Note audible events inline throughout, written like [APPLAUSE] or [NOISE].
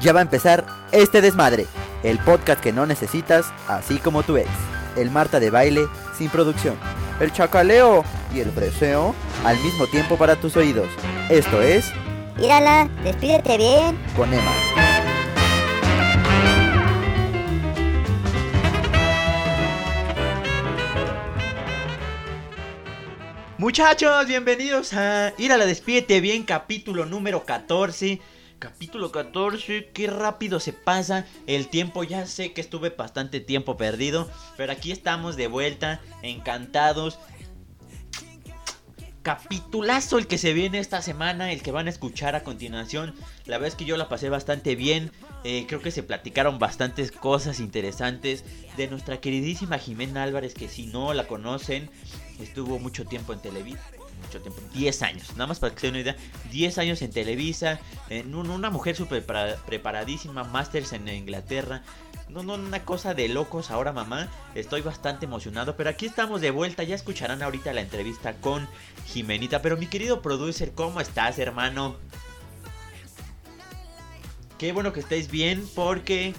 Ya va a empezar este desmadre, el podcast que no necesitas, así como tu ex. El Marta de baile sin producción. El chacaleo y el breseo al mismo tiempo para tus oídos. Esto es Mírala, despídete bien. con Emma. Muchachos, bienvenidos a Ir a la Despídete Bien, capítulo número 14. Capítulo 14, qué rápido se pasa el tiempo. Ya sé que estuve bastante tiempo perdido, pero aquí estamos de vuelta, encantados. Capitulazo el que se viene esta semana, el que van a escuchar a continuación. La verdad es que yo la pasé bastante bien. eh, creo que se platicaron bastantes cosas interesantes de nuestra queridísima Jimena Álvarez, que si no la conocen, estuvo mucho tiempo en Televisa. Mucho tiempo, 10 años, nada más para que se den una idea. 10 años en Televisa, en un- una mujer súper preparadísima, masters en Inglaterra. No, no, una cosa de locos ahora, mamá. Estoy bastante emocionado, pero aquí estamos de vuelta. Ya escucharán ahorita la entrevista con Jimenita. Pero mi querido producer, ¿cómo estás, hermano? Qué bueno que estéis bien porque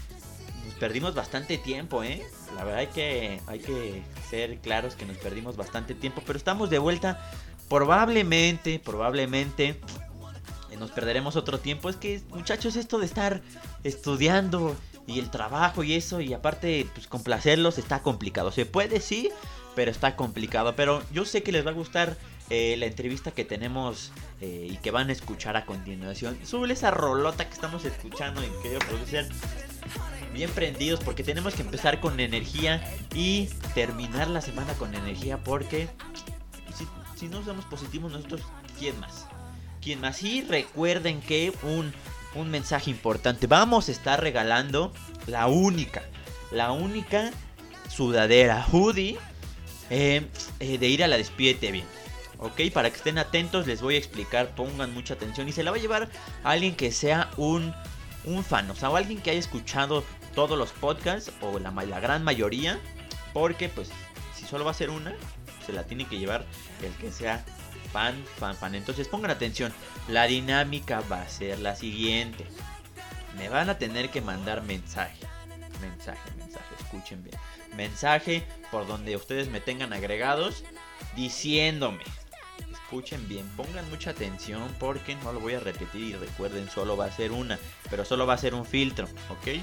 nos perdimos bastante tiempo, ¿eh? La verdad hay que, hay que ser claros que nos perdimos bastante tiempo, pero estamos de vuelta. Probablemente, probablemente eh, nos perderemos otro tiempo. Es que, muchachos, esto de estar estudiando y el trabajo y eso, y aparte, pues complacerlos está complicado. Se puede, sí, pero está complicado. Pero yo sé que les va a gustar eh, la entrevista que tenemos eh, y que van a escuchar a continuación. Sube esa rolota que estamos escuchando y que producir bien prendidos porque tenemos que empezar con energía y terminar la semana con energía porque si, no somos positivos nosotros, ¿quién más? ¿Quién más? Y recuerden que un, un mensaje importante, vamos a estar regalando la única, la única sudadera hoodie eh, eh, de ir a la despídete bien. Ok, para que estén atentos les voy a explicar, pongan mucha atención y se la va a llevar a alguien que sea un, un fan, o sea, o alguien que haya escuchado todos los podcasts o la, la gran mayoría, porque pues si solo va a ser una, se la tiene que llevar el que sea fan, fan, fan. Entonces pongan atención, la dinámica va a ser la siguiente. Me van a tener que mandar mensaje, mensaje, mensaje, escuchen bien. Mensaje por donde ustedes me tengan agregados diciéndome. Escuchen bien, pongan mucha atención porque no lo voy a repetir y recuerden, solo va a ser una, pero solo va a ser un filtro, ¿ok?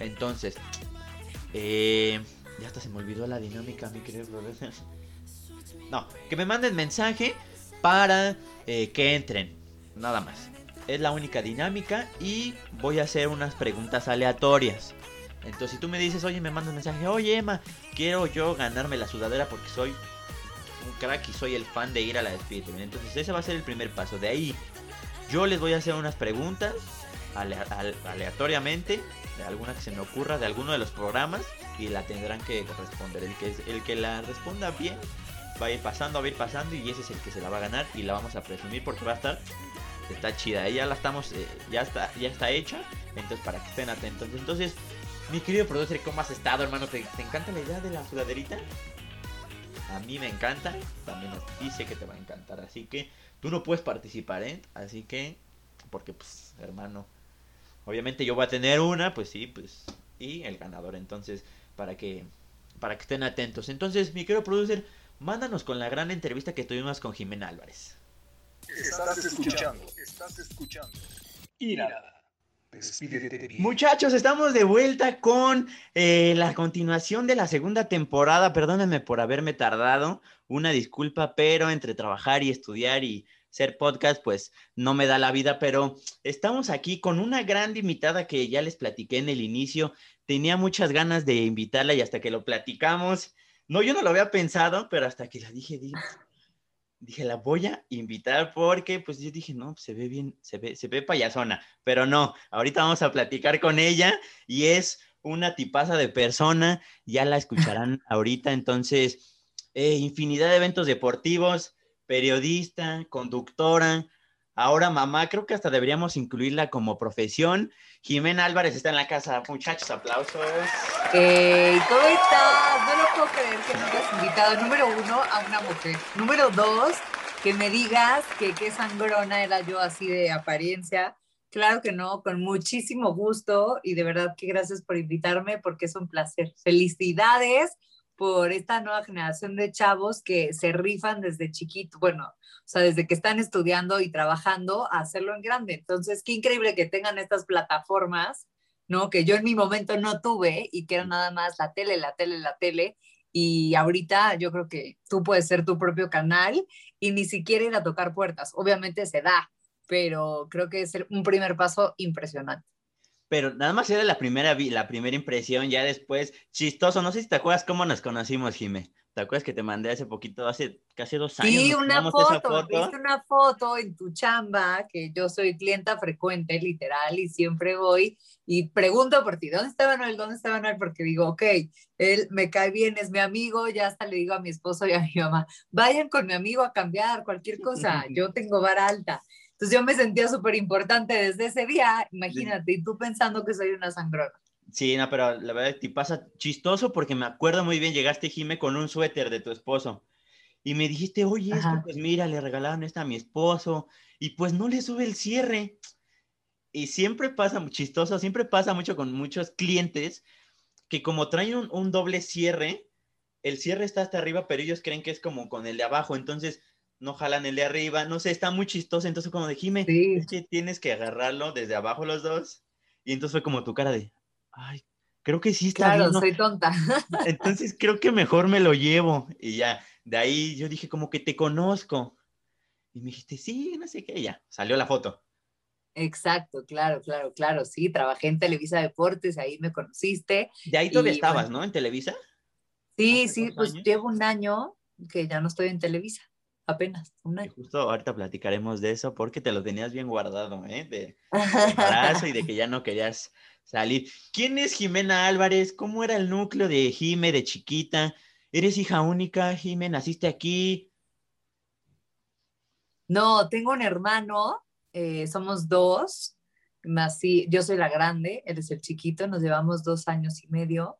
Entonces, eh, ya hasta se me olvidó la dinámica, mi querido profesor. [LAUGHS] No, que me manden mensaje para eh, que entren, nada más. Es la única dinámica y voy a hacer unas preguntas aleatorias. Entonces, si tú me dices, oye, me mandas mensaje, oye, Emma, quiero yo ganarme la sudadera porque soy un crack y soy el fan de ir a la despedida. Entonces, ese va a ser el primer paso. De ahí, yo les voy a hacer unas preguntas alea- al- aleatoriamente de alguna que se me ocurra de alguno de los programas y la tendrán que responder. El que, el que la responda bien va a ir pasando, va a ir pasando y ese es el que se la va a ganar y la vamos a presumir porque va a estar está chida. Ya la estamos, eh, ya está, ya está hecha. Entonces para que estén atentos. Entonces, mi querido producer, ¿cómo has estado, hermano? ¿Te, encanta la idea de la sudaderita? A mí me encanta, también sé que te va a encantar, así que tú no puedes participar, ¿eh? Así que, porque pues, hermano, obviamente yo voy a tener una, pues sí, pues, y el ganador, entonces, para que, para que estén atentos. Entonces, mi querido producer, mándanos con la gran entrevista que tuvimos con Jimena Álvarez. Estás escuchando, estás escuchando. Ira. Despídete bien. Muchachos, estamos de vuelta con eh, la continuación de la segunda temporada. Perdónenme por haberme tardado. Una disculpa, pero entre trabajar y estudiar y ser podcast, pues no me da la vida. Pero estamos aquí con una gran invitada que ya les platiqué en el inicio. Tenía muchas ganas de invitarla y hasta que lo platicamos. No, yo no lo había pensado, pero hasta que la dije, dije, dije, la voy a invitar porque, pues yo dije, no, se ve bien, se ve, se ve payasona, pero no, ahorita vamos a platicar con ella y es una tipaza de persona, ya la escucharán [LAUGHS] ahorita, entonces, eh, infinidad de eventos deportivos, periodista, conductora, ahora mamá, creo que hasta deberíamos incluirla como profesión. Jimena Álvarez está en la casa, muchachos, aplausos. ¿Cómo estás? No lo puedo creer que me hayas invitado, número uno, a una mujer. Número dos, que me digas que qué sangrona era yo así de apariencia. Claro que no, con muchísimo gusto y de verdad que gracias por invitarme porque es un placer. Felicidades por esta nueva generación de chavos que se rifan desde chiquito, bueno, o sea, desde que están estudiando y trabajando a hacerlo en grande. Entonces, qué increíble que tengan estas plataformas, ¿no? Que yo en mi momento no tuve y que era nada más la tele, la tele, la tele. Y ahorita yo creo que tú puedes ser tu propio canal y ni siquiera ir a tocar puertas. Obviamente se da, pero creo que es un primer paso impresionante. Pero nada más era la primera, la primera impresión, ya después, chistoso, no sé si te acuerdas cómo nos conocimos, Jime. ¿Te acuerdas que te mandé hace poquito, hace casi dos años? Sí, una foto, foto, viste una foto en tu chamba, que yo soy clienta frecuente, literal, y siempre voy y pregunto por ti, ¿dónde está Manuel? ¿Dónde está Manuel? Porque digo, ok, él me cae bien, es mi amigo, ya hasta le digo a mi esposo y a mi mamá, vayan con mi amigo a cambiar cualquier [LAUGHS] cosa, yo tengo vara alta. Entonces yo me sentía súper importante desde ese día, imagínate, y tú pensando que soy una sangrona. Sí, no, pero la verdad te pasa chistoso porque me acuerdo muy bien, llegaste, Jime, con un suéter de tu esposo. Y me dijiste, oye, esto, pues mira, le regalaron esta a mi esposo. Y pues no le sube el cierre. Y siempre pasa, chistoso, siempre pasa mucho con muchos clientes que como traen un, un doble cierre, el cierre está hasta arriba, pero ellos creen que es como con el de abajo. Entonces no jalan el de arriba, no sé, está muy chistoso. Entonces, como de Jime, que tienes que agarrarlo desde abajo los dos. Y entonces fue como tu cara de, ay, creo que sí está Claro, soy tonta. [LAUGHS] Entonces creo que mejor me lo llevo. Y ya, de ahí yo dije, como que te conozco. Y me dijiste, sí, no sé qué, ya, salió la foto. Exacto, claro, claro, claro, sí, trabajé en Televisa Deportes, ahí me conociste. De ahí todavía estabas, ¿no? En Televisa. Sí, sí, pues llevo un año que ya no estoy en Televisa apenas un año. justo ahorita platicaremos de eso porque te lo tenías bien guardado, ¿eh? De, [LAUGHS] embarazo y de que ya no querías salir. ¿Quién es Jimena Álvarez? ¿Cómo era el núcleo de Jime de chiquita? ¿Eres hija única, Jime? ¿Naciste aquí? No, tengo un hermano, eh, somos dos. Nací, yo soy la grande, él es el chiquito, nos llevamos dos años y medio.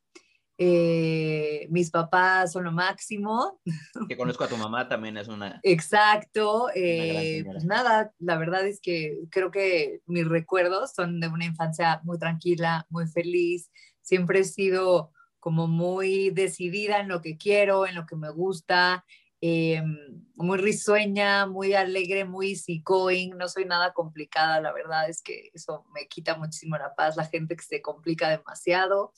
Eh, mis papás son lo máximo. Que conozco a tu mamá también es una. Exacto. Eh, pues nada, la verdad es que creo que mis recuerdos son de una infancia muy tranquila, muy feliz. Siempre he sido como muy decidida en lo que quiero, en lo que me gusta, eh, muy risueña, muy alegre, muy easygoing, no soy nada complicada, la verdad es que eso me quita muchísimo la paz, la gente que se complica demasiado.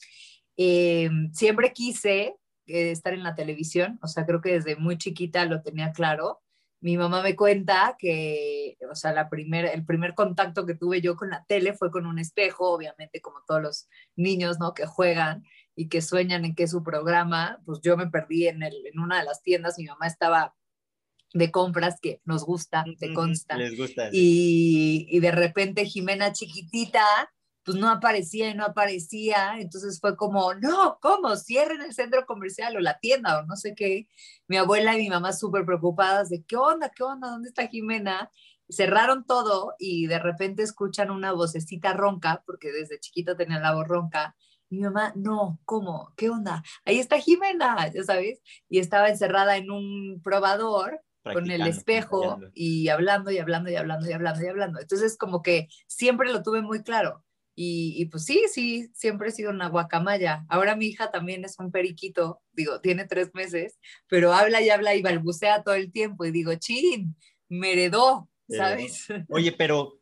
Eh, siempre quise eh, estar en la televisión, o sea, creo que desde muy chiquita lo tenía claro. Mi mamá me cuenta que, o sea, la primer, el primer contacto que tuve yo con la tele fue con un espejo, obviamente como todos los niños, ¿no? Que juegan y que sueñan en que es su programa, pues yo me perdí en, el, en una de las tiendas, mi mamá estaba de compras que nos gusta, te consta. Les gusta. Y, y de repente Jimena chiquitita pues no aparecía y no aparecía, entonces fue como, no, ¿cómo? Cierren el centro comercial o la tienda o no sé qué. Mi abuela y mi mamá súper preocupadas de, ¿qué onda? ¿Qué onda? ¿Dónde está Jimena? Cerraron todo y de repente escuchan una vocecita ronca, porque desde chiquita tenía la voz ronca. Mi mamá, no, ¿cómo? ¿Qué onda? Ahí está Jimena, ya sabes. Y estaba encerrada en un probador con el espejo y hablando y hablando y hablando y hablando y hablando. Entonces, como que siempre lo tuve muy claro y, pues sí, sí, siempre he sido una guacamaya. Ahora mi hija también es un periquito, digo, tiene tres meses, pero habla y habla y balbucea todo el tiempo. Y digo, chin, me heredó, ¿sabes? [LAUGHS] oye, pero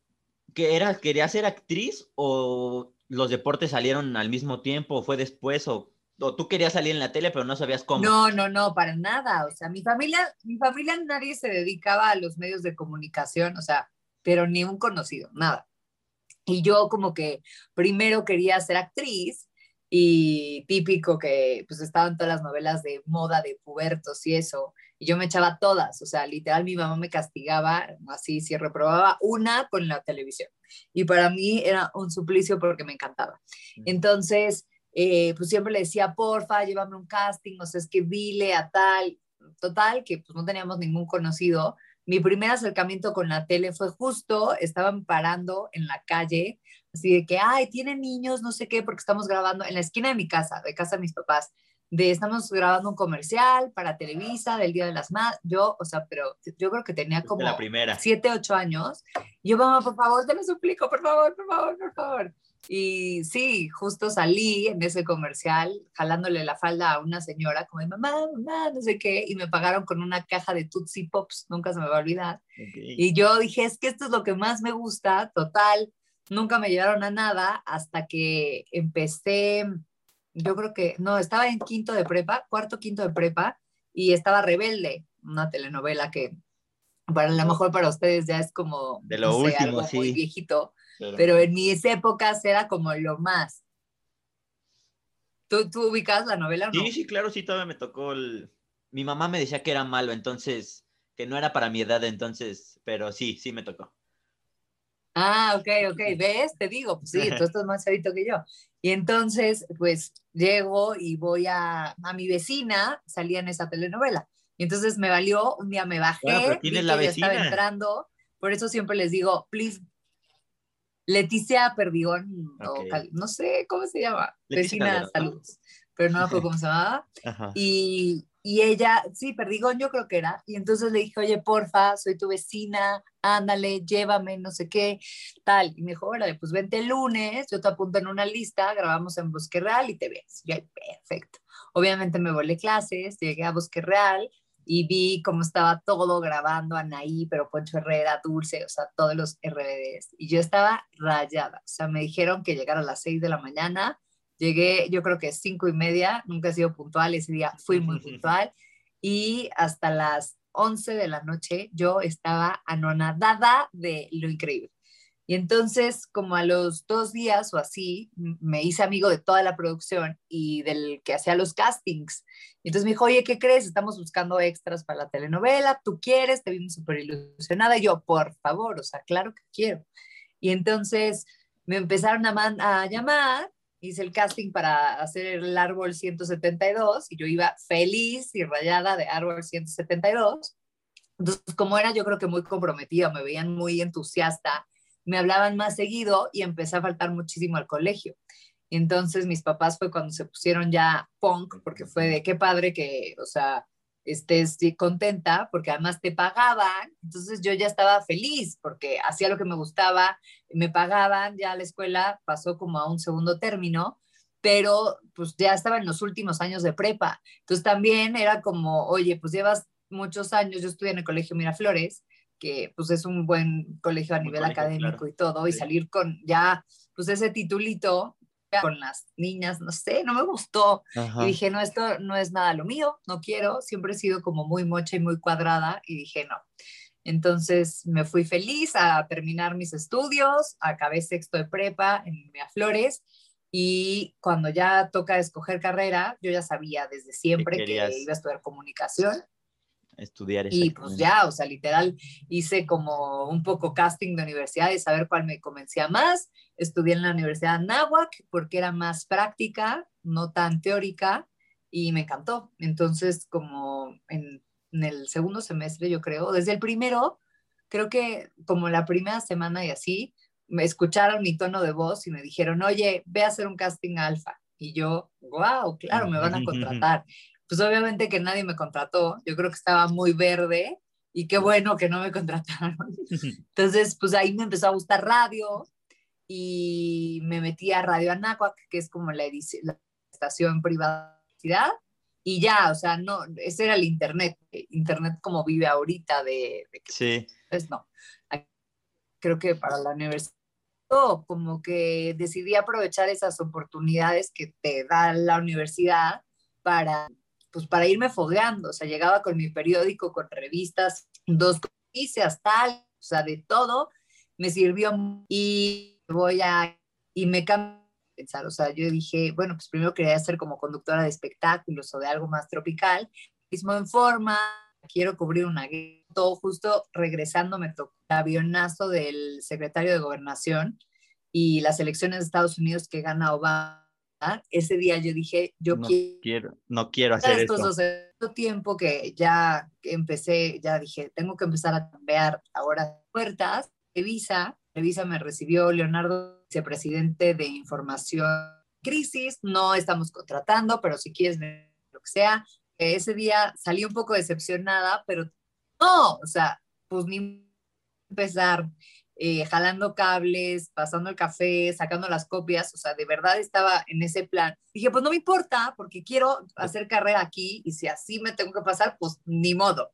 ¿qué era? ¿Quería ser actriz o los deportes salieron al mismo tiempo o fue después o, o, tú querías salir en la tele pero no sabías cómo? No, no, no, para nada. O sea, mi familia, mi familia nadie se dedicaba a los medios de comunicación, o sea, pero ni un conocido, nada. Y yo como que primero quería ser actriz y típico que pues estaban todas las novelas de moda de pubertos y eso, y yo me echaba todas, o sea, literal mi mamá me castigaba así si reprobaba una con la televisión. Y para mí era un suplicio porque me encantaba. Entonces, eh, pues siempre le decía, porfa, llévame un casting, o sea, es que dile a tal, total, que pues no teníamos ningún conocido, mi primer acercamiento con la tele fue justo, estaban parando en la calle, así de que, ay, tienen niños, no sé qué, porque estamos grabando en la esquina de mi casa, de casa de mis papás. de estamos grabando un comercial para Televisa del Día de las Madres. Yo, o sea, pero yo creo que tenía como la primera. 7, 8 años. Yo, mamá, por favor, te lo suplico, por favor, por favor, por favor. Y sí, justo salí en ese comercial jalándole la falda a una señora como de mamá, mamá, no sé qué, y me pagaron con una caja de Tootsie Pops, nunca se me va a olvidar. Y yo dije, es que esto es lo que más me gusta, total, nunca me llevaron a nada hasta que empecé, yo creo que, no, estaba en quinto de prepa, cuarto, quinto de prepa, y estaba Rebelde, una telenovela que para lo mejor para ustedes ya es como de lo último, sí. muy viejito pero, en mis épocas era como lo más. ¿Tú, ¿Tú, ubicas la novela? no? Sí, sí, claro, sí, todavía me tocó el... Mi mamá me decía que era malo, entonces, que no era para mi edad, entonces, pero sí, sí me tocó. Ah, ok, ok, ¿ves? Te digo, pues sí, [LAUGHS] tú estás más chavito que yo. Y entonces, pues, llego y voy a, a mi vecina, salía en esa telenovela. Y entonces me valió, un día me bajé, vi la vecina? estaba entrando, por eso siempre les digo, please Leticia Perdigón, no sé cómo se llama, vecina salud, pero no me acuerdo cómo se llamaba. Y, y, ella, sí, Perdigón yo creo que era, y entonces le dije, oye, porfa, soy tu vecina, ándale, llévame, no sé qué, tal. Y me dijo, órale, pues vente el lunes, yo te apunto en una lista, grabamos en Bosque Real y te ves. Y yo, perfecto. Obviamente me volé clases, llegué a Bosque Real, y vi cómo estaba todo grabando Anaí, pero Poncho Herrera, Dulce, o sea, todos los RBDs. Y yo estaba rayada. O sea, me dijeron que llegara a las 6 de la mañana. Llegué, yo creo que cinco y media, nunca he sido puntual, ese día fui muy [LAUGHS] puntual. Y hasta las 11 de la noche yo estaba anonadada de lo increíble. Y entonces, como a los dos días o así, me hice amigo de toda la producción y del que hacía los castings. Y entonces me dijo, oye, ¿qué crees? Estamos buscando extras para la telenovela, ¿tú quieres? Te vimos súper ilusionada. Y yo, por favor, o sea, claro que quiero. Y entonces me empezaron a, a llamar, hice el casting para hacer el árbol 172 y yo iba feliz y rayada de árbol 172. Entonces, como era yo creo que muy comprometida, me veían muy entusiasta, me hablaban más seguido y empecé a faltar muchísimo al colegio. Entonces mis papás fue cuando se pusieron ya punk, porque fue de qué padre que, o sea, estés contenta, porque además te pagaban. Entonces yo ya estaba feliz, porque hacía lo que me gustaba, me pagaban, ya la escuela pasó como a un segundo término, pero pues ya estaba en los últimos años de prepa. Entonces también era como, oye, pues llevas muchos años, yo estudié en el Colegio Miraflores, que pues es un buen colegio a nivel académico y todo, y salir con ya pues ese titulito con las niñas, no sé, no me gustó. Y dije, no, esto no es nada lo mío, no quiero, siempre he sido como muy mocha y muy cuadrada y dije, no. Entonces me fui feliz a terminar mis estudios, acabé sexto de prepa en Miraflores y cuando ya toca escoger carrera, yo ya sabía desde siempre que iba a estudiar comunicación estudiar. Y pues ya, o sea, literal, hice como un poco casting de universidades, a ver cuál me convencía más. Estudié en la Universidad de Nahuac porque era más práctica, no tan teórica, y me encantó. Entonces, como en, en el segundo semestre, yo creo, desde el primero, creo que como la primera semana y así, me escucharon mi tono de voz y me dijeron, oye, ve a hacer un casting alfa. Y yo, wow, claro, me van a contratar pues obviamente que nadie me contrató, yo creo que estaba muy verde y qué bueno que no me [LAUGHS] contrataron. [LAUGHS] Entonces, pues ahí me empezó a gustar radio y me metí a Radio Anáhuac, que es como la, la estación privacidad, y ya, o sea, no, ese era el internet, internet como vive ahorita de, de sí. Pues no, creo que para la universidad como que decidí aprovechar esas oportunidades que te da la universidad para pues para irme fogueando, o sea, llegaba con mi periódico, con revistas, dos noticias, tal, o sea, de todo, me sirvió y voy a, y me cambió pensar, o sea, yo dije, bueno, pues primero quería ser como conductora de espectáculos o de algo más tropical, mismo en forma, quiero cubrir una todo justo regresando me tocó el avionazo del secretario de gobernación y las elecciones de Estados Unidos que gana Obama ese día yo dije, yo no quiero, no quiero hacer esto. Hace tiempo que ya empecé, ya dije, tengo que empezar a cambiar ahora puertas. Revisa, Revisa me recibió Leonardo, vicepresidente de Información Crisis. No estamos contratando, pero si quieres que sea. Ese día salí un poco decepcionada, pero no, o sea, pues ni empezar eh, jalando cables, pasando el café, sacando las copias, o sea, de verdad estaba en ese plan. Dije, pues no me importa, porque quiero hacer carrera aquí y si así me tengo que pasar, pues ni modo.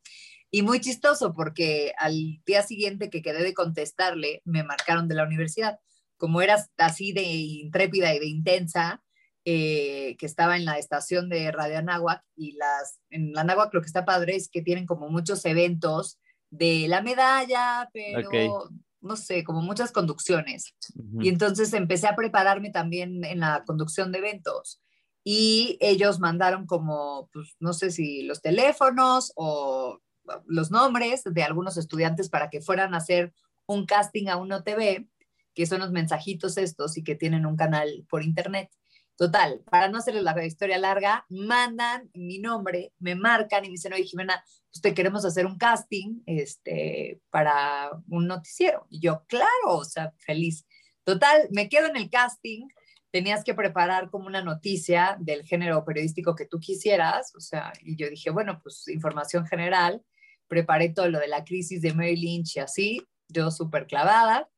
Y muy chistoso porque al día siguiente que quedé de contestarle, me marcaron de la universidad. Como era así de intrépida y de intensa, eh, que estaba en la estación de Radio Anáhuac y las, en la Anáhuac lo que está padre es que tienen como muchos eventos de la medalla, pero no sé, como muchas conducciones. Y entonces empecé a prepararme también en la conducción de eventos. Y ellos mandaron como, pues no sé si los teléfonos o los nombres de algunos estudiantes para que fueran a hacer un casting a Uno TV, que son los mensajitos estos y que tienen un canal por internet. Total, para no hacerles la historia larga, mandan mi nombre, me marcan y me dicen, oye Jimena, pues te queremos hacer un casting este, para un noticiero. Y yo, claro, o sea, feliz. Total, me quedo en el casting, tenías que preparar como una noticia del género periodístico que tú quisieras, o sea, y yo dije, bueno, pues información general, preparé todo lo de la crisis de Mary Lynch y así, yo súper clavada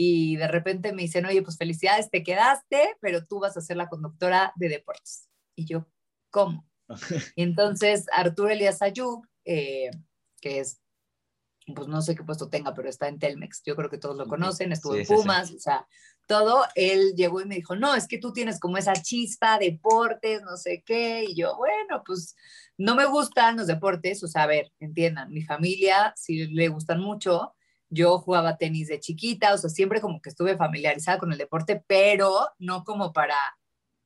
y de repente me dicen, oye, pues felicidades, te quedaste, pero tú vas a ser la conductora de deportes. Y yo, ¿cómo? [LAUGHS] y entonces Arturo Elías Ayub, eh, que es, pues no sé qué puesto tenga, pero está en Telmex, yo creo que todos lo conocen, estuvo en Pumas, o sea, todo, él llegó y me dijo, no, es que tú tienes como esa chispa, deportes, no sé qué, y yo, bueno, pues no me gustan los deportes, o sea, a ver, entiendan, mi familia sí le gustan mucho, yo jugaba tenis de chiquita, o sea, siempre como que estuve familiarizada con el deporte, pero no como para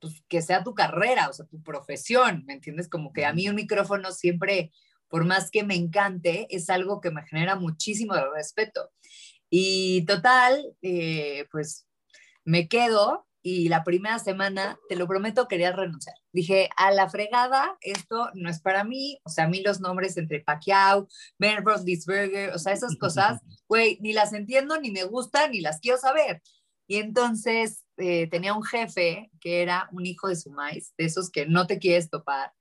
pues, que sea tu carrera, o sea, tu profesión, ¿me entiendes? Como que a mí un micrófono siempre, por más que me encante, es algo que me genera muchísimo respeto. Y total, eh, pues me quedo y la primera semana, te lo prometo, quería renunciar. Dije, a la fregada, esto no es para mí, o sea, a mí los nombres entre Pacquiao, Ben Roethlisberger, o sea, esas cosas, [LAUGHS] güey, ni las entiendo, ni me gustan, ni las quiero saber. Y entonces eh, tenía un jefe que era un hijo de su maíz, de esos que no te quieres topar,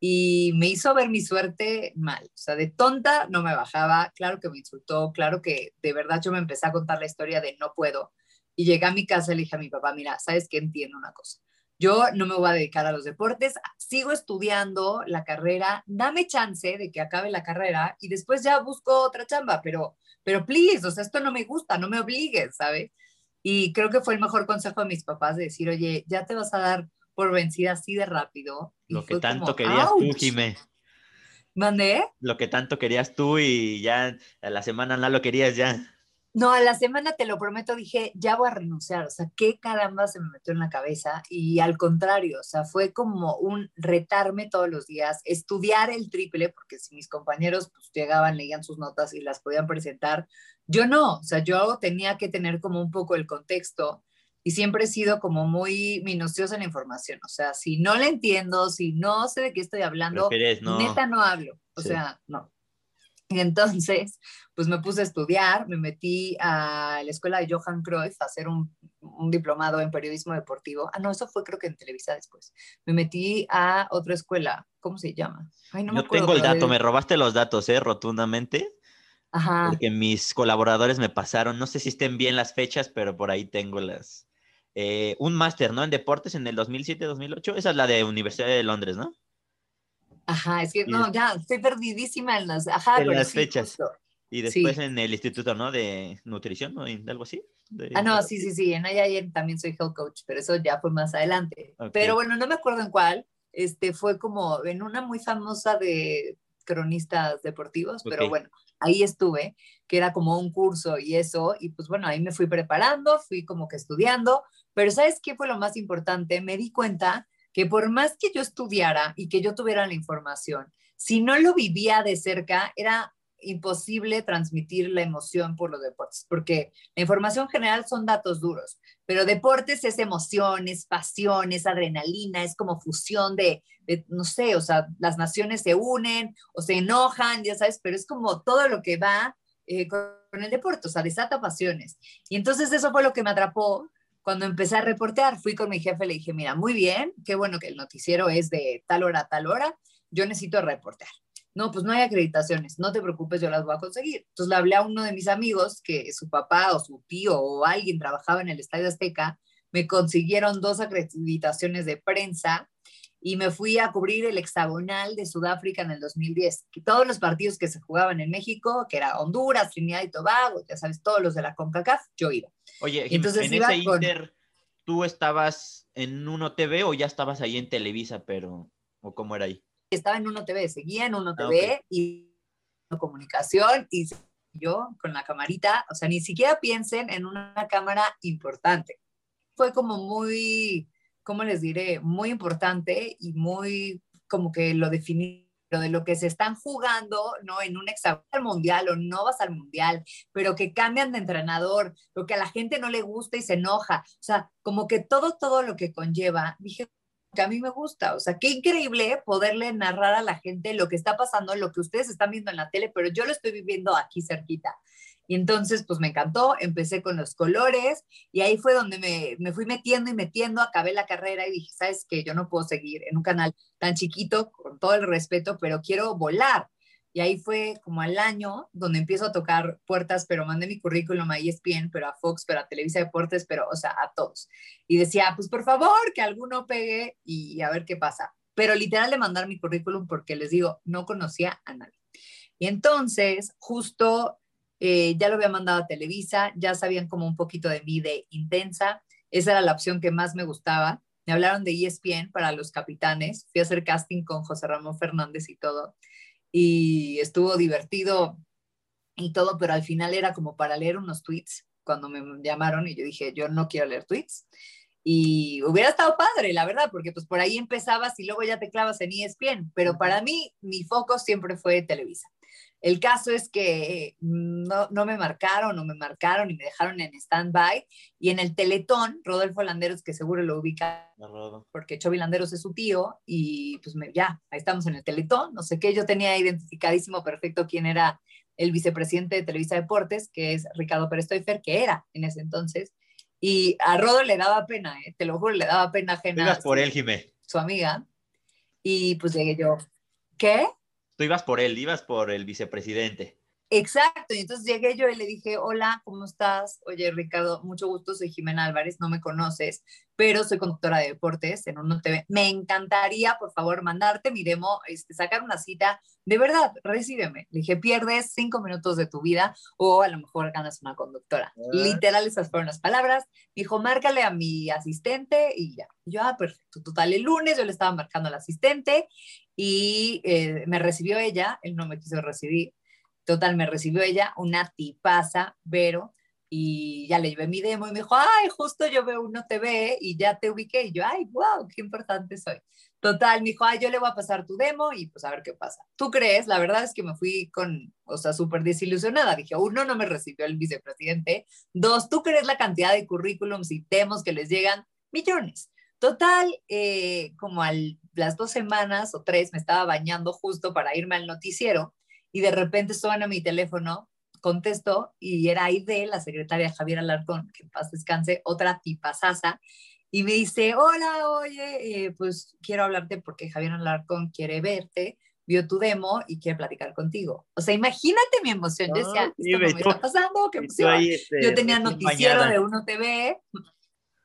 y me hizo ver mi suerte mal, o sea, de tonta no me bajaba, claro que me insultó, claro que de verdad yo me empecé a contar la historia de no puedo y llegué a mi casa y le dije a mi papá, mira, ¿sabes qué? Entiendo una cosa. Yo no me voy a dedicar a los deportes, sigo estudiando la carrera, dame chance de que acabe la carrera y después ya busco otra chamba, pero, pero please, o sea, esto no me gusta, no me obligues, ¿sabes? Y creo que fue el mejor consejo de mis papás de decir, oye, ya te vas a dar por vencida así de rápido. Lo que tanto querías tú, Jimé. ¿Mandé? Lo que tanto querías tú y ya a la semana no lo querías ya. No, a la semana, te lo prometo, dije, ya voy a renunciar, o sea, qué caramba se me metió en la cabeza y al contrario, o sea, fue como un retarme todos los días, estudiar el triple, porque si mis compañeros pues llegaban, leían sus notas y las podían presentar, yo no, o sea, yo tenía que tener como un poco el contexto y siempre he sido como muy minuciosa en la información, o sea, si no la entiendo, si no sé de qué estoy hablando, neta no hablo, o sea, no. Y entonces, pues me puse a estudiar, me metí a la escuela de Johan Cruyff a hacer un, un, diplomado en periodismo deportivo. Ah, no, eso fue creo que en Televisa después. Me metí a otra escuela, ¿cómo se llama? Ay, no Yo tengo el dato, me robaste los datos, ¿eh? Rotundamente. Ajá. Porque mis colaboradores me pasaron, no sé si estén bien las fechas, pero por ahí tengo las... Eh, un máster, ¿no? En deportes en el 2007-2008. Esa es la de Universidad de Londres, ¿no? Ajá, es que no, ya estoy perdidísima en las, ajá, en las fechas. Y después en el instituto, ¿no? De nutrición o algo así. ah, no, sí, sí, sí. En IIN también soy health coach, pero eso ya fue más adelante. Pero bueno, no me acuerdo en cuál. Este fue como en una muy famosa de cronistas deportivos, pero bueno, ahí estuve, que era como un curso y eso, y pues bueno, ahí me fui preparando, fui como que estudiando, pero ¿sabes qué fue lo más importante? Me di cuenta que por más que yo estudiara y que yo tuviera la información, si no lo vivía de cerca, era imposible transmitir la emoción por los deportes, porque la información general son datos duros, pero deportes es emociones, pasiones, adrenalina, es como fusión de, no sé, o sea, las naciones se unen o se enojan, ya sabes, pero es como todo lo que va eh, con el deporte, o sea, desata pasiones. Y entonces eso fue lo que me atrapó cuando empecé a reportear, fui con mi jefe, le dije, mira, muy bien, qué bueno que el noticiero es de tal hora a tal hora, yo necesito reportear. No, pues no hay acreditaciones, no te preocupes, yo las voy a conseguir. Entonces le hablé a uno de mis amigos que su papá o su tío o alguien trabajaba en el Estadio Azteca, me consiguieron dos acreditaciones de prensa y me fui a cubrir el hexagonal de Sudáfrica en el 2010. Que todos los partidos que se jugaban en México, que era Honduras, Trinidad y Tobago, ya sabes, todos los de la CONCACAF, yo iba. Oye, Entonces, en ese Inter, ¿tú estabas en Uno TV o ya estabas ahí en Televisa, pero, o cómo era ahí? estaba en Uno TV, seguía en Uno TV ah, y comunicación y yo con la camarita, o sea, ni siquiera piensen en una cámara importante. Fue como muy, ¿cómo les diré? Muy importante y muy como que lo definí de lo que se están jugando, ¿no? En un examen mundial o no vas al mundial, pero que cambian de entrenador, lo que a la gente no le gusta y se enoja, o sea, como que todo, todo lo que conlleva, dije, que a mí me gusta. O sea, qué increíble poderle narrar a la gente lo que está pasando, lo que ustedes están viendo en la tele, pero yo lo estoy viviendo aquí cerquita. Y entonces, pues me encantó, empecé con los colores y ahí fue donde me, me fui metiendo y metiendo, acabé la carrera y dije, sabes que yo no puedo seguir en un canal tan chiquito, con todo el respeto, pero quiero volar. Y ahí fue como al año donde empiezo a tocar puertas, pero mandé mi currículum a ESPN, pero a Fox, pero a Televisa Deportes, pero, o sea, a todos. Y decía, pues por favor, que alguno pegue y a ver qué pasa. Pero literal de mandar mi currículum porque les digo, no conocía a nadie. Y entonces, justo eh, ya lo había mandado a Televisa, ya sabían como un poquito de mí de intensa. Esa era la opción que más me gustaba. Me hablaron de ESPN para los capitanes. Fui a hacer casting con José Ramón Fernández y todo y estuvo divertido y todo, pero al final era como para leer unos tweets cuando me llamaron y yo dije, yo no quiero leer tweets. Y hubiera estado padre, la verdad, porque pues por ahí empezabas y luego ya te clavas en ESPN, pero para mí mi foco siempre fue Televisa. El caso es que no, no, me marcaron o me marcaron y me dejaron en stand-by. Y en el Teletón, Rodolfo Landeros, que seguro lo ubica, porque Chovi Landeros es su tío, y pues ya, ahí estamos en el Teletón. No sé qué, yo tenía identificadísimo perfecto quién era el vicepresidente de Televisa Deportes, que es Ricardo Pérez Toifer, que era en ese entonces. Y a Rodo le daba pena, ¿eh? te lo juro, le daba pena ajena. por él, Jimé. Su amiga. Y pues llegué yo, ¿qué? Tú ibas por él, ibas por el vicepresidente. Exacto, y entonces llegué yo y le dije, hola, ¿cómo estás? Oye, Ricardo, mucho gusto, soy Jimena Álvarez, no me conoces, pero soy conductora de deportes en un TV. Me encantaría, por favor, mandarte mi demo, este, sacar una cita. De verdad, recíbeme. Le dije, pierdes cinco minutos de tu vida o a lo mejor ganas una conductora. Ah. Literal, esas fueron las palabras. Dijo, márcale a mi asistente y ya. yo, ah, perfecto. Total, el lunes yo le estaba marcando al asistente y eh, me recibió ella, él no me quiso recibir Total, me recibió ella, una tipaza, Vero, y ya le llevé mi demo y me dijo, ay, justo yo veo uno TV y ya te ubiqué. Y yo, ay, wow, qué importante soy. Total, me dijo, ay, yo le voy a pasar tu demo y pues a ver qué pasa. ¿Tú crees? La verdad es que me fui con, o sea, súper desilusionada. Dije, uno, no me recibió el vicepresidente. Dos, ¿tú crees la cantidad de currículums y demos que les llegan? Millones. Total, eh, como a las dos semanas o tres me estaba bañando justo para irme al noticiero y de repente suena mi teléfono, contesto y era Aide, la secretaria Javier Alarcón, que en paz descanse, otra tipasasa, y me dice, hola, oye, eh, pues quiero hablarte porque Javier Alarcón quiere verte, vio tu demo y quiere platicar contigo. O sea, imagínate mi emoción. Yo decía, esto no me está pasando, qué emoción. Este, yo tenía noticiero de Uno TV.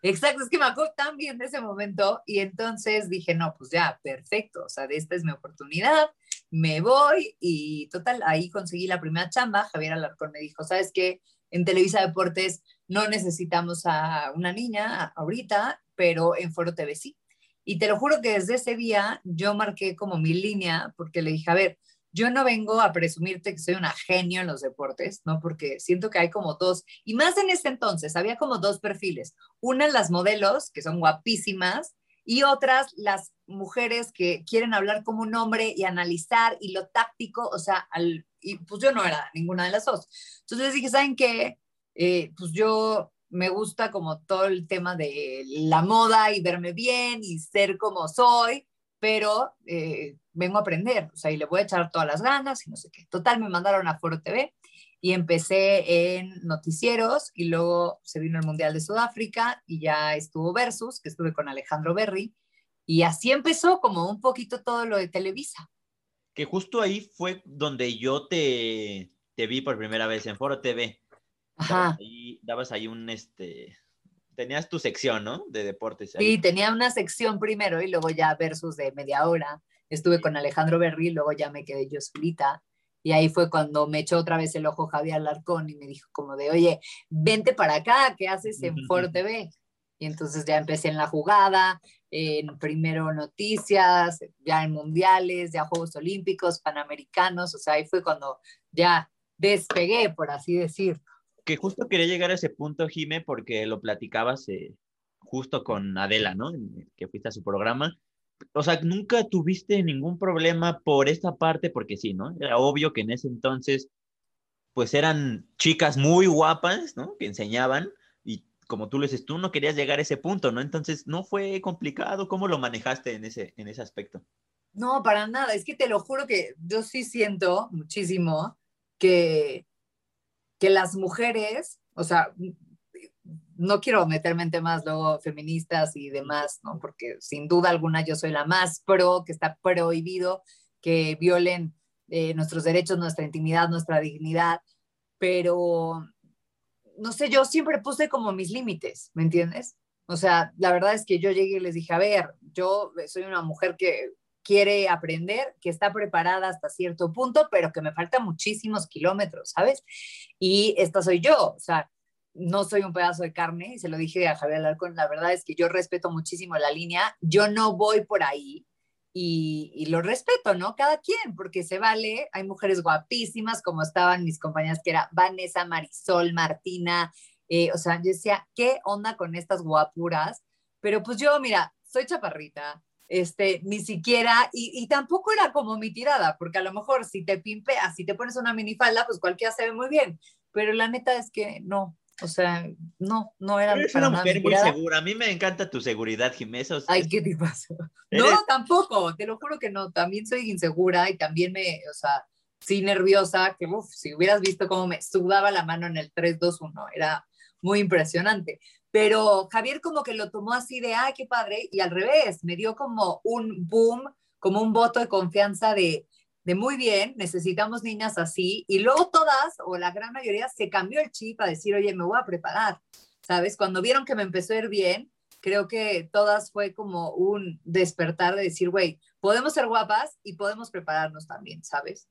Exacto, es que me acuerdo tan bien de ese momento y entonces dije, no, pues ya, perfecto, o sea, esta es mi oportunidad, me voy y total, ahí conseguí la primera chamba. Javier Alarcón me dijo, ¿sabes qué? En Televisa Deportes no necesitamos a una niña ahorita, pero en Foro TV sí. Y te lo juro que desde ese día yo marqué como mi línea porque le dije, a ver, yo no vengo a presumirte que soy una genio en los deportes, ¿no? Porque siento que hay como dos, y más en ese entonces, había como dos perfiles. Una, las modelos, que son guapísimas, y otras las mujeres que quieren hablar como un hombre y analizar y lo táctico, o sea, al, y pues yo no era ninguna de las dos. Entonces dije, ¿saben qué? Eh, pues yo me gusta como todo el tema de la moda y verme bien y ser como soy, pero eh, vengo a aprender, o sea, y le voy a echar todas las ganas y no sé qué. Total, me mandaron a Foro TV y empecé en noticieros y luego se vino el Mundial de Sudáfrica y ya estuvo Versus, que estuve con Alejandro Berry y así empezó como un poquito todo lo de Televisa. Que justo ahí fue donde yo te, te vi por primera vez en Foro TV. Ajá. Dabas ahí, dabas ahí un, este, tenías tu sección, ¿no? De deportes. ahí. Sí, tenía una sección primero y luego ya Versus de media hora. Estuve con Alejandro Berry, luego ya me quedé yo solita. Y ahí fue cuando me echó otra vez el ojo Javier Alarcón y me dijo como de, oye, vente para acá, ¿qué haces en Foro TV? Y entonces ya empecé en la jugada, en primero noticias, ya en mundiales, ya Juegos Olímpicos, Panamericanos, o sea, ahí fue cuando ya despegué, por así decir. Que justo quería llegar a ese punto, Jime, porque lo platicabas eh, justo con Adela, ¿no? Que fuiste a su programa. O sea, nunca tuviste ningún problema por esta parte, porque sí, ¿no? Era obvio que en ese entonces, pues eran chicas muy guapas, ¿no? Que enseñaban y como tú lo dices, tú no querías llegar a ese punto, ¿no? Entonces, ¿no fue complicado? ¿Cómo lo manejaste en ese, en ese aspecto? No, para nada, es que te lo juro que yo sí siento muchísimo que, que las mujeres, o sea, no quiero meterme en temas luego feministas y demás, ¿no? Porque sin duda alguna yo soy la más pro, que está prohibido que violen eh, nuestros derechos, nuestra intimidad, nuestra dignidad, pero no sé, yo siempre puse como mis límites, ¿me entiendes? O sea, la verdad es que yo llegué y les dije, a ver, yo soy una mujer que quiere aprender, que está preparada hasta cierto punto, pero que me faltan muchísimos kilómetros, ¿sabes? Y esta soy yo, o sea, no soy un pedazo de carne, y se lo dije a Javier Alarcón, la verdad es que yo respeto muchísimo la línea, yo no voy por ahí y, lo respeto, ¿no? Cada quien, porque se vale, hay mujeres guapísimas, como estaban mis compañeras, que era Vanessa, Marisol, Martina, eh, o sea, yo decía, ¿qué onda con estas guapuras? Pero pues yo, mira, soy chaparrita, este, ni siquiera, y, y, tampoco era como mi tirada, porque a lo mejor si te pimpeas, si te pones una minifalda, pues cualquiera se ve muy bien, pero la neta es que no, o sea, no, no era Eres para una nada mujer mi muy segura. A mí me encanta tu seguridad, Jimé. Eso es- Ay, ¿qué te pasa? Eres- No, tampoco, te lo juro que no, también soy insegura y también me, o sea, sí nerviosa, que uf, si hubieras visto cómo me sudaba la mano en el 3, 2, 1, era muy impresionante. Pero Javier como que lo tomó así de, ay, qué padre, y al revés, me dio como un boom, como un voto de confianza de, de muy bien, necesitamos niñas así, y luego todas, o la gran mayoría, se cambió el chip a decir, oye, me voy a preparar, ¿sabes? Cuando vieron que me empezó a ir bien, creo que todas fue como un despertar de decir, güey, podemos ser guapas y podemos prepararnos también, ¿sabes?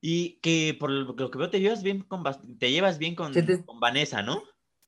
Y que por lo que veo te llevas bien con, te llevas bien con, Sí, te- con Vanessa, ¿no?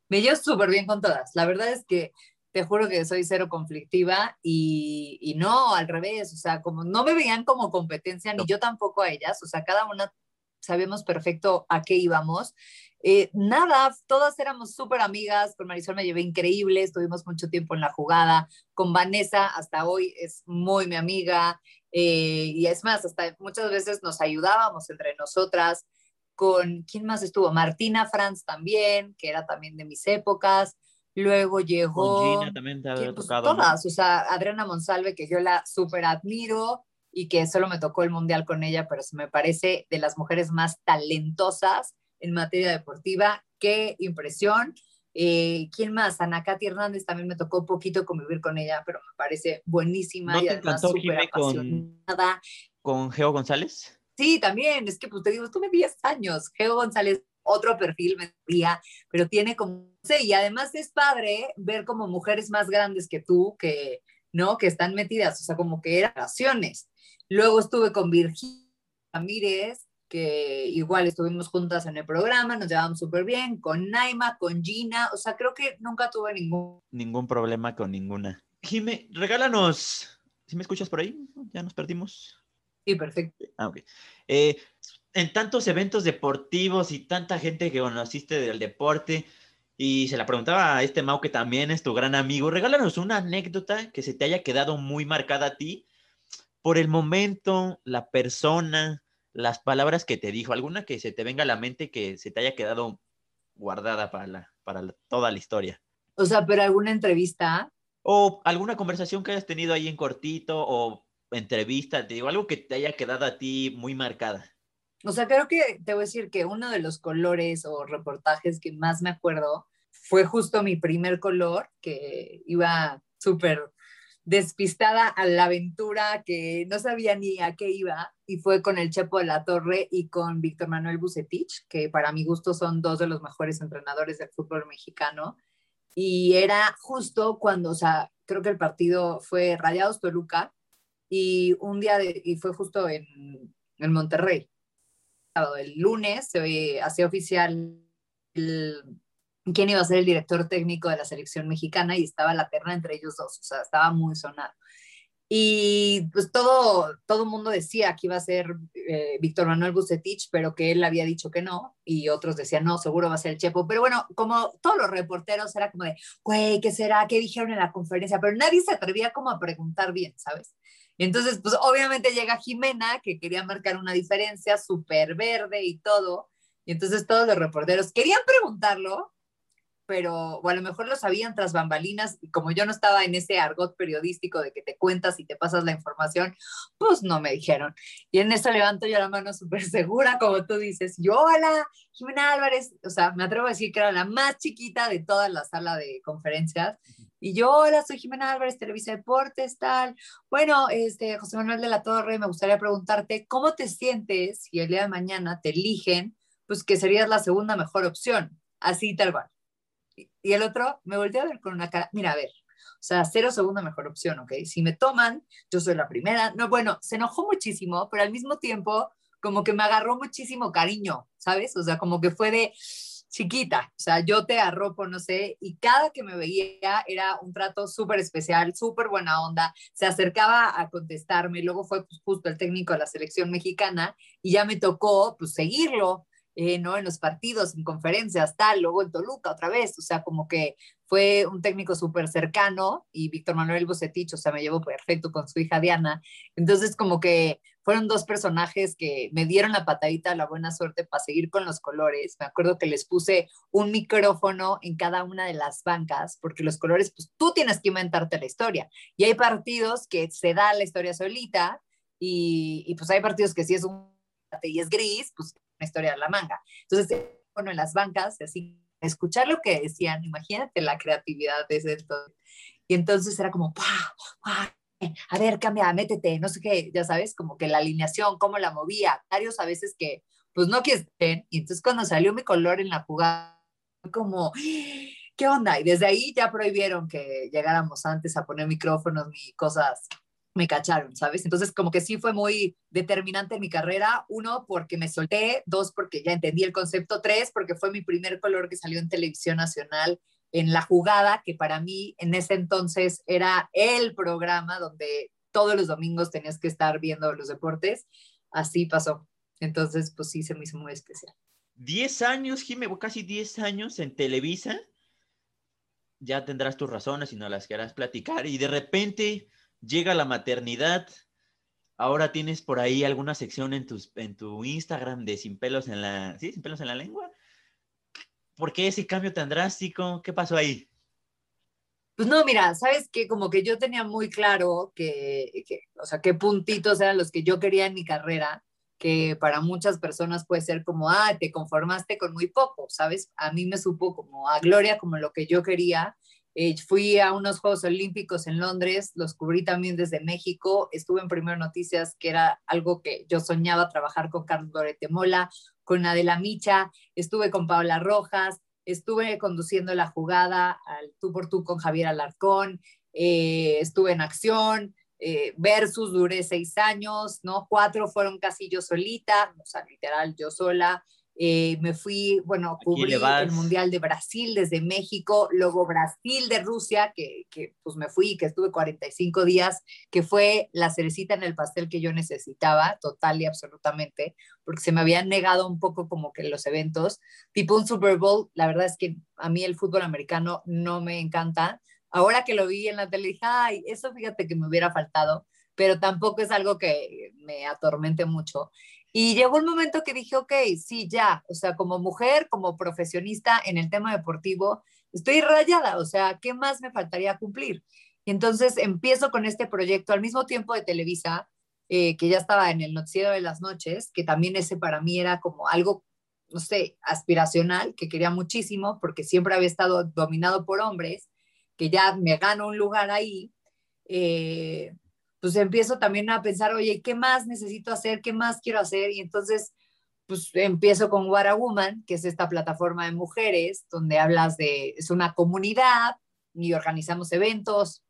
Me llevo súper bien con todas. La verdad es que te juro que soy cero conflictiva y, y no, al revés, o sea, como no me veían como competencia, ni yo tampoco a ellas, o sea, cada una sabemos perfecto a qué íbamos. Eh, nada, todas éramos súper amigas, con Marisol me llevé increíble, estuvimos mucho tiempo en la jugada, con Vanessa hasta hoy es muy mi amiga, eh, y es más, hasta muchas veces nos ayudábamos entre nosotras, con, ¿quién más estuvo? Martina Franz también, que era también de mis épocas, luego llegó... Con Gina también te que, había pues, tocado. todas, o sea, Adriana Monsalve, que yo la súper admiro y que solo me tocó el mundial con ella, pero se me parece de las mujeres más talentosas en materia deportiva. Qué impresión. Eh, ¿Quién más? Ana Katy Hernández también me tocó un poquito convivir con ella, pero me parece buenísima ¿No y además súper Jimé, con- apasionada. Con Geo González. Sí, también, es que pues te digo, estuve 10 años. Geo González, otro perfil, me decía, pero tiene como, sí, y además es padre ver como mujeres más grandes que tú, que, ¿no? Que están metidas, o sea, como que eran relaciones. Luego estuve con Virginia Ramírez, que igual estuvimos juntas en el programa, nos llevamos súper bien, con Naima, con Gina, o sea, creo que nunca tuve ningún... Ningún problema con ninguna. Jime, regálanos. ¿Sí me escuchas por ahí? Ya nos perdimos. Sí, perfecto. Ah, ok. Eh, en tantos eventos deportivos y tanta gente que conociste del deporte, y se la preguntaba a este Mau que también es tu gran amigo, regálanos una anécdota que se te haya quedado muy marcada a ti por el momento, la persona, las palabras que te dijo, alguna que se te venga a la mente que se te haya quedado guardada para, la, para la- toda la historia. O sea, pero alguna entrevista, O alguna conversación que hayas tenido ahí en cortito o entrevista, te digo, algo que te haya quedado a ti muy marcada. O sea, creo que te voy a decir que uno de los colores o reportajes que más me acuerdo fue justo mi primer color, que iba súper despistada a la aventura, que no sabía ni a qué iba, y fue con el Chepo de la Torre y con Víctor Manuel Bucetich, que para mi gusto son dos de los mejores entrenadores del fútbol mexicano. Y era justo cuando, o sea, creo que el partido fue Rayados Toluca, y un día, y fue justo en, en Monterrey. El lunes se hacía oficial el, quién iba a ser el director técnico de la selección mexicana y estaba la terna entre ellos dos, o sea, estaba muy sonado. Y pues todo todo mundo decía que iba a ser eh, Víctor Manuel Bucetich, pero que él había dicho que no, y otros decían, no, seguro va a ser el Chepo. Pero bueno, como todos los reporteros era como de, güey, ¿qué será? ¿Qué dijeron en la conferencia? Pero nadie se atrevía como a preguntar bien, ¿sabes? Entonces, pues obviamente llega Jimena, que quería marcar una diferencia, súper verde y todo. Y entonces todos los reporteros querían preguntarlo, pero o a lo mejor lo sabían tras bambalinas y como yo no estaba en ese argot periodístico de que te cuentas y te pasas la información, pues no me dijeron. Y en eso levanto yo la mano súper segura, como tú dices, yo, hola, Jimena Álvarez, o sea, me atrevo a decir que era la más chiquita de toda la sala de conferencias. Y yo, hola, soy Jimena Álvarez, Televisa Deportes, tal. Bueno, este, José Manuel de la Torre, me gustaría preguntarte, ¿cómo te sientes si el día de mañana te eligen, pues que serías la segunda mejor opción? Así tal cual. Y el otro me volteó a ver con una cara, mira, a ver, o sea, cero segunda mejor opción, ¿ok? Si me toman, yo soy la primera. No, bueno, se enojó muchísimo, pero al mismo tiempo como que me agarró muchísimo cariño, ¿sabes? O sea, como que fue de chiquita, o sea, yo te arropo, no sé, y cada que me veía era un trato súper especial, súper buena onda, se acercaba a contestarme, luego fue pues, justo el técnico de la selección mexicana y ya me tocó pues seguirlo, eh, ¿no? En los partidos, en conferencias, tal, luego en Toluca otra vez, o sea, como que fue un técnico súper cercano y Víctor Manuel Bocetich, o sea, me llevó perfecto con su hija Diana. Entonces, como que fueron dos personajes que me dieron la patadita, la buena suerte para seguir con los colores. Me acuerdo que les puse un micrófono en cada una de las bancas, porque los colores, pues tú tienes que inventarte la historia. Y hay partidos que se da la historia solita y, y pues hay partidos que si es un y es gris, pues historia de la manga. Entonces, bueno, en las bancas, así, escuchar lo que decían, imagínate la creatividad de ese entonces. Y entonces era como, a ver, cambia, métete, no sé qué, ya sabes, como que la alineación, cómo la movía, varios a veces que, pues no quieren, y entonces cuando salió mi color en la jugada, como, ¿qué onda? Y desde ahí ya prohibieron que llegáramos antes a poner micrófonos ni cosas me cacharon, ¿sabes? Entonces, como que sí fue muy determinante en mi carrera. Uno, porque me solté. Dos, porque ya entendí el concepto. Tres, porque fue mi primer color que salió en televisión nacional en La Jugada, que para mí en ese entonces era el programa donde todos los domingos tenías que estar viendo los deportes. Así pasó. Entonces, pues sí, se me hizo muy especial. Diez años, Jimé, casi diez años en Televisa. Ya tendrás tus razones y no las querrás platicar. Y de repente llega la maternidad, ahora tienes por ahí alguna sección en, tus, en tu Instagram de sin pelos en la, ¿sí? Sin pelos en la lengua. ¿Por qué ese cambio tan drástico? ¿Qué pasó ahí? Pues no, mira, sabes que como que yo tenía muy claro que, que, o sea, qué puntitos eran los que yo quería en mi carrera, que para muchas personas puede ser como, ah, te conformaste con muy poco, ¿sabes? A mí me supo como a Gloria, como lo que yo quería, eh, fui a unos Juegos Olímpicos en Londres, los cubrí también desde México, estuve en Primero Noticias, que era algo que yo soñaba trabajar con Carlos Lorete Mola, con Adela Micha, estuve con Paula Rojas, estuve conduciendo la jugada al tú por tú con Javier Alarcón, eh, estuve en acción, eh, versus duré seis años, ¿no? Cuatro fueron casi yo solita, o sea, literal yo sola. Eh, me fui, bueno, cubrí el Mundial de Brasil desde México, luego Brasil de Rusia, que, que, pues me fui, que estuve 45 días, que fue la cerecita en el pastel que yo necesitaba, total y absolutamente, porque se me habían negado un poco como que los eventos, tipo un Super Bowl, la verdad es que a mí el fútbol americano no me encanta. Ahora que lo vi en la tele, dije, ay, eso fíjate que me hubiera faltado, pero tampoco es algo que me atormente mucho. Y llegó un momento que dije, ok, sí, ya, o sea, como mujer, como profesionista en el tema deportivo, estoy rayada, o sea, ¿qué más me faltaría cumplir? Y entonces empiezo con este proyecto al mismo tiempo de Televisa, eh, que ya estaba en el noticiero de las noches, que también ese para mí era como algo, no sé, aspiracional, que quería muchísimo, porque siempre había estado dominado por hombres, que ya me gano un lugar ahí. Eh, pues empiezo también a pensar, oye, ¿qué más necesito hacer? ¿Qué más quiero hacer? Y entonces, pues empiezo con What a Woman, que es esta plataforma de mujeres, donde hablas de, es una comunidad y organizamos eventos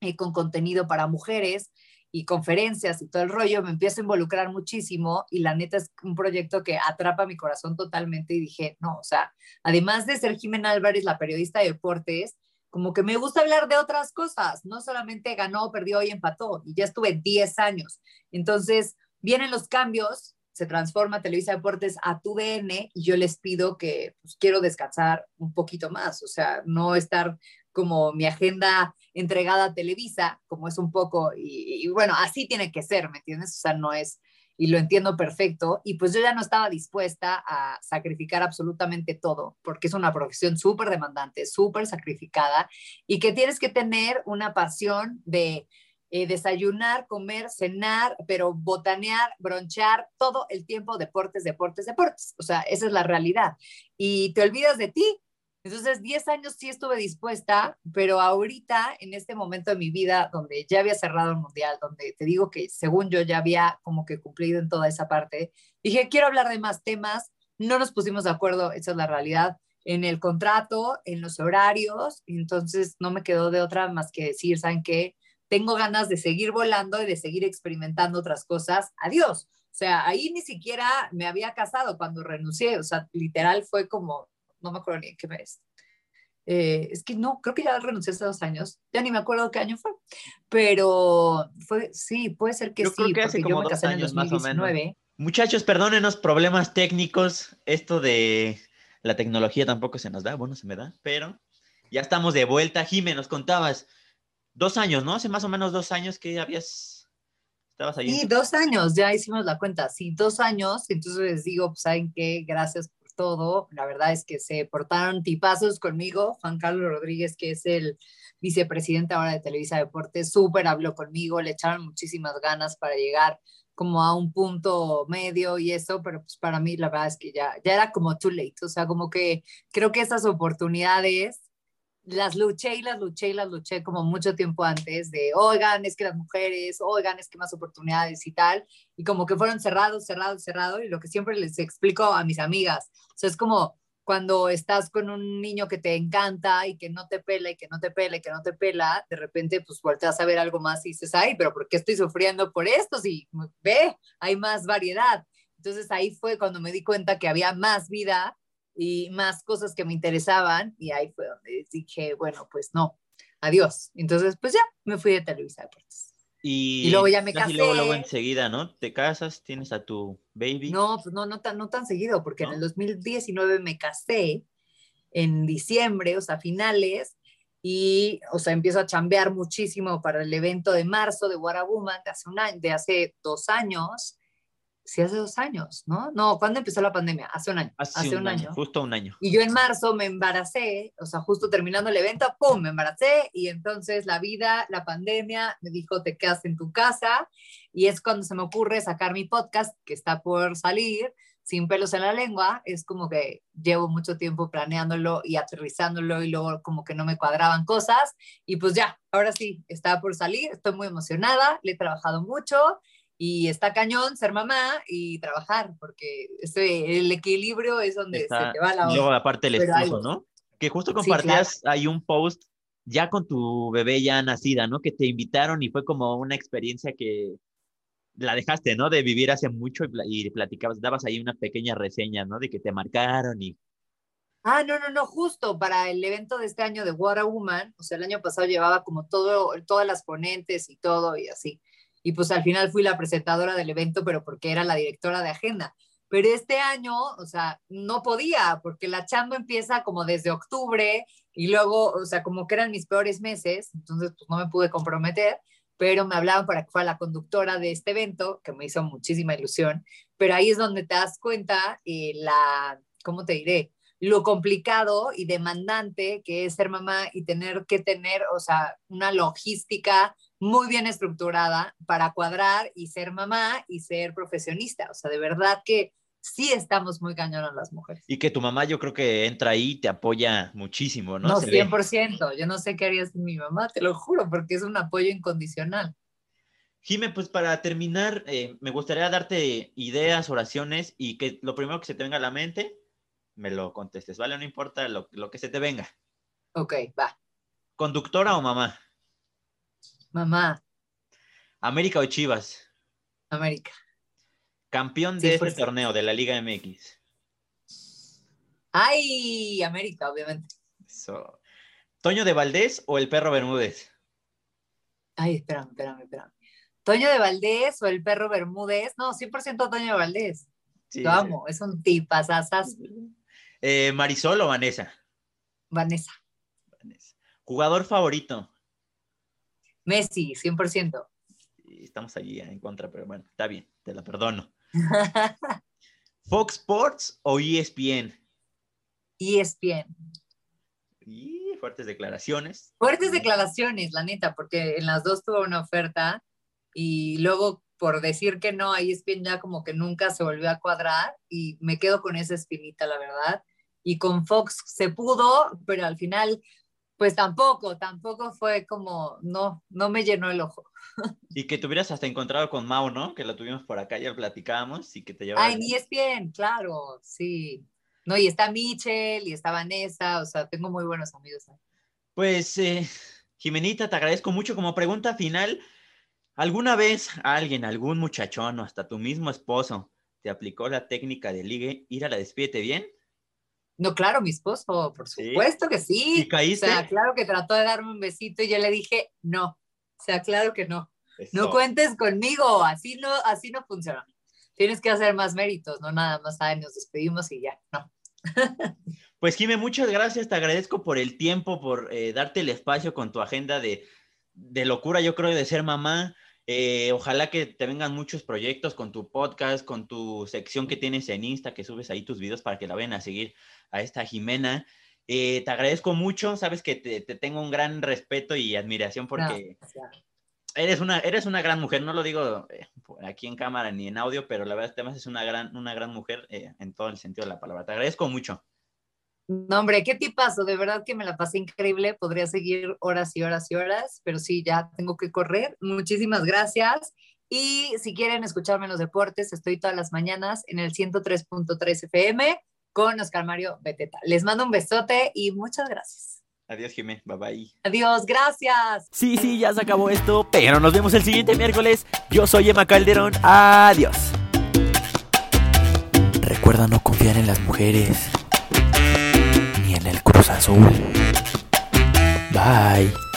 eh, con contenido para mujeres y conferencias y todo el rollo, me empiezo a involucrar muchísimo y la neta es un proyecto que atrapa mi corazón totalmente y dije, no, o sea, además de ser Jimena Álvarez, la periodista de deportes, como que me gusta hablar de otras cosas, no solamente ganó, perdió y empató, y ya estuve 10 años. Entonces, vienen los cambios, se transforma Televisa Deportes a tu DN y yo les pido que pues, quiero descansar un poquito más, o sea, no estar como mi agenda entregada a Televisa, como es un poco, y, y bueno, así tiene que ser, ¿me entiendes? O sea, no es, y lo entiendo perfecto. Y pues yo ya no estaba dispuesta a sacrificar absolutamente todo, porque es una profesión súper demandante, súper sacrificada y que tienes que tener una pasión de eh, desayunar, comer, cenar, pero botanear, bronchar, todo el tiempo deportes, deportes, deportes. O sea, esa es la realidad. Y te olvidas de ti entonces, 10 años sí estuve dispuesta, pero ahorita, en este momento de mi vida, donde ya había cerrado el mundial, donde te digo que según yo ya había como que cumplido en toda esa parte, dije, quiero hablar de más temas, no nos pusimos de acuerdo, esa es la realidad, en el contrato, en los horarios, entonces no me quedó de otra más que decir, ¿saben qué? Tengo ganas de seguir volando y de seguir experimentando otras cosas. Adiós. O sea, ahí ni siquiera me había casado cuando renuncié, o sea, literal fue como, no me acuerdo ni en qué mes. Eh, es que no, creo que ya renuncié hace dos años, ya ni me acuerdo qué año fue, pero fue, sí, puede ser que yo sí, creo que hace como yo me dos casé en el años más o 2019. menos. Muchachos, perdónenos problemas técnicos, esto de la tecnología tampoco se nos da, bueno, se me da, pero ya estamos de vuelta. Jimé, nos contabas dos años, ¿no? Hace más o menos dos años que habías, estabas ahí. Sí, dos años, ya hicimos la cuenta, sí, dos años, entonces les digo, pues, ¿saben qué? Gracias todo, la verdad es que se portaron tipazos conmigo, Juan Carlos Rodríguez, que es el vicepresidente ahora de Televisa Deportes, súper habló conmigo, le echaron muchísimas ganas para llegar como a un punto medio y eso, pero pues para mí la verdad es que ya, ya era como too late, o sea, como que creo que esas oportunidades las luché y las luché y las luché como mucho tiempo antes de, oigan, es que las mujeres, oigan, es que más oportunidades y tal, y como que fueron cerrados, cerrados, cerrados, y lo que siempre les explico a mis amigas, o sea, es como cuando estás con un niño que te encanta y que no te pela y que no te pela y que no te pela, de repente pues volteas a ver algo más y dices, ay, pero ¿por qué estoy sufriendo por esto? Si ve, hay más variedad. Entonces ahí fue cuando me di cuenta que había más vida y más cosas que me interesaban y ahí fue donde dije, bueno, pues no, adiós. Entonces, pues ya, me fui de Televisa Deportes. Y, Y luego ya me casé. luego, luego enseguida, ¿no? Te casas, tienes a tu baby. No, pues no, no tan, no tan seguido, porque ¿No? en el 2019 me casé en diciembre, o sea, finales, y, o sea, empiezo a chambear muchísimo para el evento de marzo de Woman de hace un año, de hace dos años. Sí, hace dos años, ¿no? No, ¿cuándo empezó la pandemia? Hace un año. Hace, un, año, justo un año. Y yo en marzo me embaracé, o sea, justo terminando el evento, ¡pum!, me embaracé y entonces la vida, la pandemia me dijo, te quedas en tu casa y es cuando se me ocurre sacar mi podcast que está por salir, sin pelos en la lengua, es como que llevo mucho tiempo planeándolo y aterrizándolo y luego como que no me cuadraban cosas y pues ya, ahora sí, está por salir, estoy muy emocionada, le he trabajado mucho y está cañón ser mamá y trabajar, porque ese, el equilibrio es donde Está- se te va la luego onda. aparte el Pero esposo, ¿no? Que justo Sí, compartías ahí un post ya con tu bebé ya nacida, ¿no? Que te invitaron y fue como una experiencia que la dejaste, ¿no? De vivir hace mucho y, y platicabas, dabas ahí una pequeña reseña, ¿no? De que te marcaron y Ah, no, no, no, justo para el evento de este año de What a Woman, o sea, el año pasado llevaba como todo, todas las ponentes y todo y así. Y pues al final fui la presentadora del evento, pero porque era la directora de agenda. Pero este año, o sea, no podía, porque la chamba empieza como desde octubre y luego, o sea, como que eran mis peores meses, entonces pues no me pude comprometer, pero me hablaban para que fuera la conductora de este evento, que me hizo muchísima ilusión. Pero ahí es donde te das cuenta eh, la, ¿cómo te diré? lo complicado y demandante que es ser mamá y tener que tener, o sea, una logística muy bien estructurada para cuadrar y ser mamá y ser profesionista. O sea, de verdad que sí estamos muy cañonas las mujeres. Y que tu mamá yo creo que entra ahí y te apoya muchísimo, ¿no? No, 100%. Yo no sé qué haría sin mi mamá, te lo juro, porque es un apoyo incondicional. Jime, pues para terminar, eh, me gustaría darte ideas, oraciones y que lo primero que se te venga a la mente, me lo contestes, ¿vale? No importa lo, lo que se te venga. Ok, va. ¿Conductora o mamá? Mamá. ¿América o Chivas? América. Campeón de este torneo de la Liga MX. Ay, América, obviamente. ¿Toño de Valdés o el perro Bermúdez? Ay, espérame, espérame, espérame. ¿Toño de Valdés o el perro Bermúdez? No, 100% Toño de Valdés. Sí, Lo amo, es un tipasasas. Eh, ¿Marisol o Vanessa? Vanessa. Vanessa. ¿Jugador favorito? Messi, 100%. Estamos allí en contra, pero bueno, está bien, te la perdono. [LAUGHS] ¿Fox Sports o ESPN? ESPN. Y fuertes declaraciones. Fuertes declaraciones, la neta, porque en las dos tuvo una oferta y luego por decir que no, a ESPN ya como que nunca se volvió a cuadrar y me quedo con esa espinita, la verdad. Y con Fox se pudo, pero al final pues tampoco, tampoco fue como, no, no me llenó el ojo. Y que te hubieras hasta encontrado con Mao, ¿no? Que la tuvimos por acá, ya platicábamos y que te llevaba. Ay, ni es bien, claro, sí. No, y está Michelle y está Vanessa, o sea, tengo muy buenos amigos. Pues, eh, Jimenita, te agradezco mucho. Como pregunta final, ¿alguna vez alguien, algún muchachón o hasta tu mismo esposo te aplicó la técnica de ligue, ir a la despídete bien? No, claro, mi esposo, por supuesto que sí. ¿Y caíste? O sea, claro que trató de darme un besito y yo le dije, no. O sea, claro que no. No cuentes conmigo, así no, así no funciona. Tienes que hacer más méritos, no nada más, ay, nos despedimos y ya, no. [LAUGHS] Pues Jime, muchas gracias, te agradezco por el tiempo, por eh, darte el espacio con tu agenda de, de locura, yo creo, de ser mamá. Eh, ojalá que te vengan muchos proyectos con tu podcast, con tu sección que tienes en Insta, que subes ahí tus videos para que la vayan a seguir a esta Jimena. Eh, te agradezco mucho, sabes que te, tengo un gran respeto y admiración porque eres, una, eres una gran mujer, no lo digo eh, aquí en cámara ni en audio, pero la verdad además es una gran, una gran mujer en todo el sentido de la palabra. Te agradezco mucho. No, hombre, qué tipazo, de verdad que me la pasé increíble, podría seguir horas y horas y horas, pero sí, ya tengo que correr. Muchísimas gracias. Y si quieren escucharme en los deportes, estoy todas las mañanas en el 103.3 FM con Oscar Mario Beteta. Les mando un besote y muchas gracias. Adiós, Jimé. Bye bye. Adiós, gracias. Sí, sí, ya se acabó esto, pero nos vemos el siguiente miércoles. Yo soy Emma Calderón. Adiós. Recuerda no confiar en las mujeres. Bye.